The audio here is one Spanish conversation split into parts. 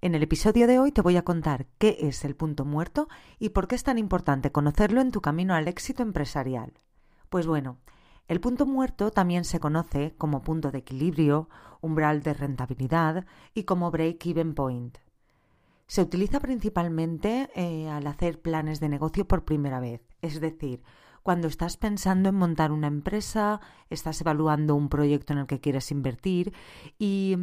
En el episodio de hoy te voy a contar qué es el punto muerto y por qué es tan importante conocerlo en tu camino al éxito empresarial. Pues bueno, el punto muerto también se conoce como punto de equilibrio, umbral de rentabilidad y como break-even point. Se utiliza principalmente eh, al hacer planes de negocio por primera vez, es decir, cuando estás pensando en montar una empresa, estás evaluando un proyecto en el que quieres invertir y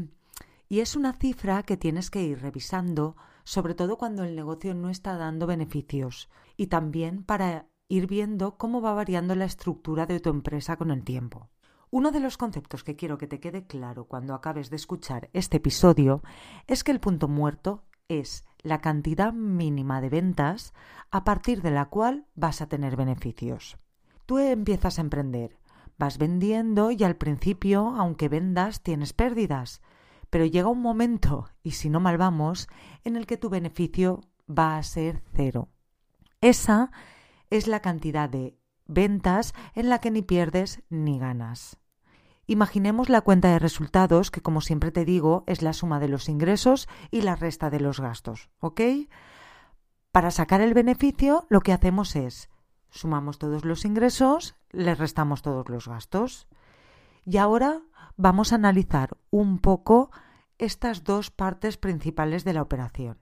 y es una cifra que tienes que ir revisando, sobre todo cuando el negocio no está dando beneficios, y también para ir viendo cómo va variando la estructura de tu empresa con el tiempo. Uno de los conceptos que quiero que te quede claro cuando acabes de escuchar este episodio es que el punto muerto es la cantidad mínima de ventas a partir de la cual vas a tener beneficios. Tú empiezas a emprender, vas vendiendo y al principio, aunque vendas, tienes pérdidas, pero llega un momento, y si no mal vamos, en el que tu beneficio va a ser cero. Esa es la cantidad de ventas en la que ni pierdes ni ganas. Imaginemos la cuenta de resultados, que como siempre te digo, es la suma de los ingresos y la resta de los gastos, ¿ok? Para sacar el beneficio, lo que hacemos es sumamos todos los ingresos, le restamos todos los gastos. Y ahora vamos a analizar un poco estas dos partes principales de la operación.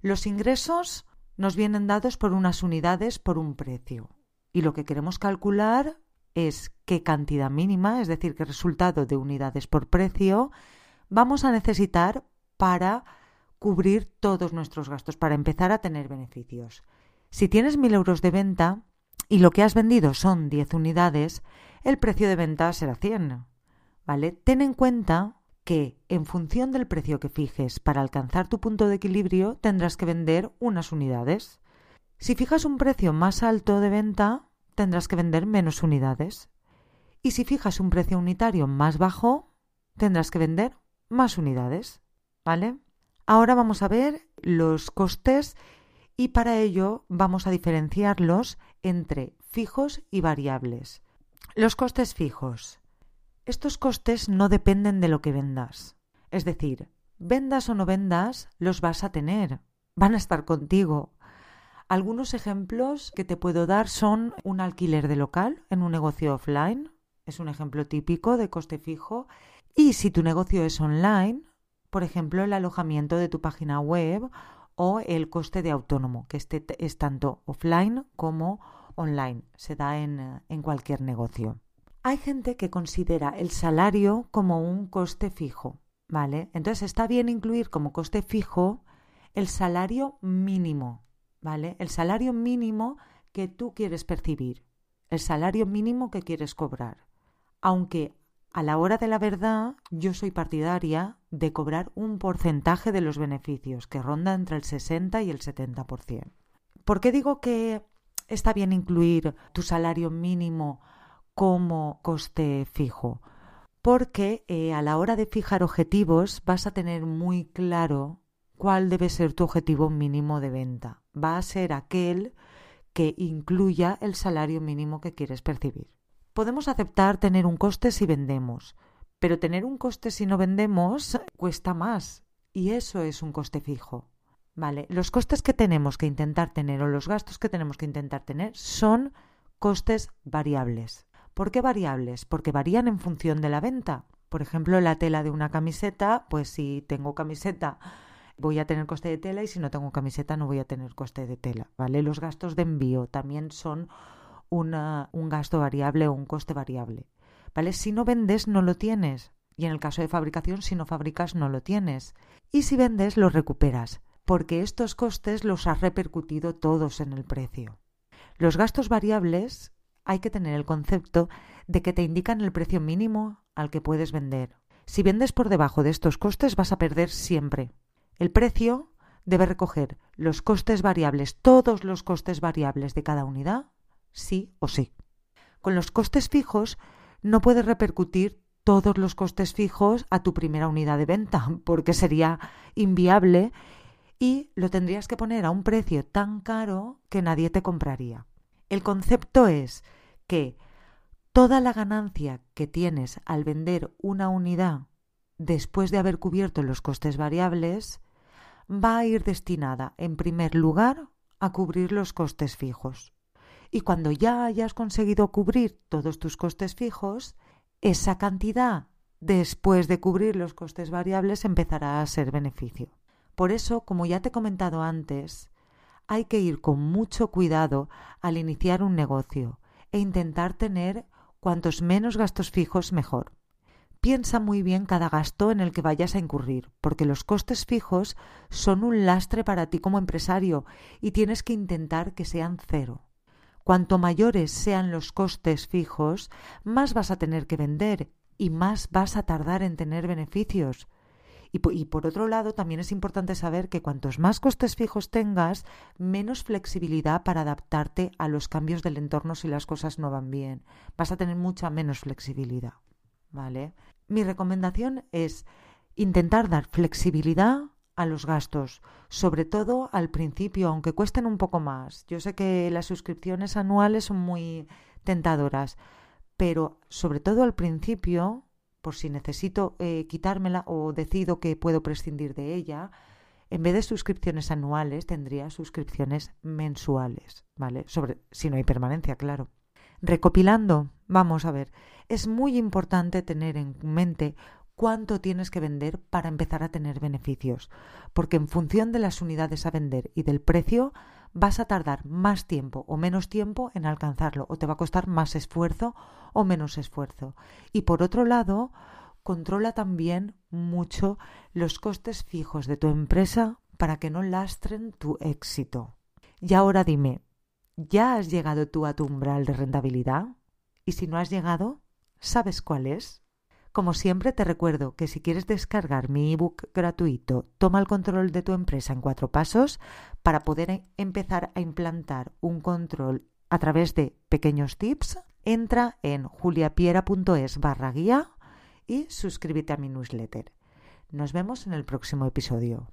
Los ingresos nos vienen dados por unas unidades por un precio y lo que queremos calcular es qué cantidad mínima, es decir, qué resultado de unidades por precio vamos a necesitar para cubrir todos nuestros gastos, para empezar a tener beneficios. Si tienes mil euros de venta y lo que has vendido son 10 unidades, el precio de venta será 100. ¿vale? Ten en cuenta que en función del precio que fijes para alcanzar tu punto de equilibrio tendrás que vender unas unidades. Si fijas un precio más alto de venta, tendrás que vender menos unidades. Y si fijas un precio unitario más bajo, tendrás que vender más unidades. ¿Vale? Ahora vamos a ver los costes y para ello vamos a diferenciarlos entre fijos y variables. Los costes fijos. Estos costes no dependen de lo que vendas. Es decir, vendas o no vendas, los vas a tener. Van a estar contigo. Algunos ejemplos que te puedo dar son un alquiler de local en un negocio offline. Es un ejemplo típico de coste fijo. Y si tu negocio es online, por ejemplo, el alojamiento de tu página web o el coste de autónomo, que este es tanto offline como online. Se da en, en cualquier negocio. Hay gente que considera el salario como un coste fijo, ¿vale? Entonces está bien incluir como coste fijo el salario mínimo, ¿vale? El salario mínimo que tú quieres percibir, el salario mínimo que quieres cobrar. Aunque a la hora de la verdad yo soy partidaria de cobrar un porcentaje de los beneficios que ronda entre el 60 y el 70%. ¿Por qué digo que está bien incluir tu salario mínimo como coste fijo, porque eh, a la hora de fijar objetivos vas a tener muy claro cuál debe ser tu objetivo mínimo de venta. Va a ser aquel que incluya el salario mínimo que quieres percibir. Podemos aceptar tener un coste si vendemos, pero tener un coste si no vendemos cuesta más y eso es un coste fijo. Vale, los costes que tenemos que intentar tener o los gastos que tenemos que intentar tener son costes variables. ¿Por qué variables? Porque varían en función de la venta. Por ejemplo, la tela de una camiseta, pues si tengo camiseta voy a tener coste de tela y si no tengo camiseta no voy a tener coste de tela, ¿vale? Los gastos de envío también son una, un gasto variable o un coste variable, ¿vale? Si no vendes no lo tienes y en el caso de fabricación si no fabricas no lo tienes y si vendes lo recuperas porque estos costes los has repercutido todos en el precio. Los gastos variables hay que tener el concepto de que te indican el precio mínimo al que puedes vender. Si vendes por debajo de estos costes vas a perder siempre. El precio debe recoger los costes variables, todos los costes variables de cada unidad, sí o sí. Con los costes fijos no puedes repercutir todos los costes fijos a tu primera unidad de venta, porque sería inviable y lo tendrías que poner a un precio tan caro que nadie te compraría. El concepto es que toda la ganancia que tienes al vender una unidad después de haber cubierto los costes variables va a ir destinada, en primer lugar, a cubrir los costes fijos. Y cuando ya hayas conseguido cubrir todos tus costes fijos, esa cantidad después de cubrir los costes variables empezará a ser beneficio. Por eso, como ya te he comentado antes, hay que ir con mucho cuidado al iniciar un negocio e intentar tener cuantos menos gastos fijos mejor. Piensa muy bien cada gasto en el que vayas a incurrir, porque los costes fijos son un lastre para ti como empresario y tienes que intentar que sean cero. Cuanto mayores sean los costes fijos, más vas a tener que vender y más vas a tardar en tener beneficios. Y, por otro lado, también es importante saber que cuantos más costes fijos tengas, menos flexibilidad para adaptarte a los cambios del entorno si las cosas no van bien. Vas a tener mucha menos flexibilidad. ¿Vale? Mi recomendación es intentar dar flexibilidad a los gastos, sobre todo al principio, aunque cuesten un poco más. Yo sé que las suscripciones anuales son muy tentadoras, pero sobre todo al principio, por si necesito eh, quitármela o decido que puedo prescindir de ella, en vez de suscripciones anuales tendría suscripciones mensuales, ¿vale? Sobre si no hay permanencia, claro. Recopilando, vamos a ver, es muy importante tener en mente cuánto tienes que vender para empezar a tener beneficios, porque en función de las unidades a vender y del precio vas a tardar más tiempo o menos tiempo en alcanzarlo, o te va a costar más esfuerzo o menos esfuerzo. Y por otro lado, controla también mucho los costes fijos de tu empresa para que no lastren tu éxito. Y ahora dime, ¿Ya has llegado tú a tu umbral de rentabilidad? Y si no has llegado, ¿sabes cuál es? Como siempre te recuerdo que si quieres descargar mi ebook gratuito Toma el control de tu empresa en cuatro pasos para poder e-, empezar a implantar un control a través de pequeños tips, entra en juliapiera.es barra guía y suscríbete a mi newsletter. Nos vemos en el próximo episodio.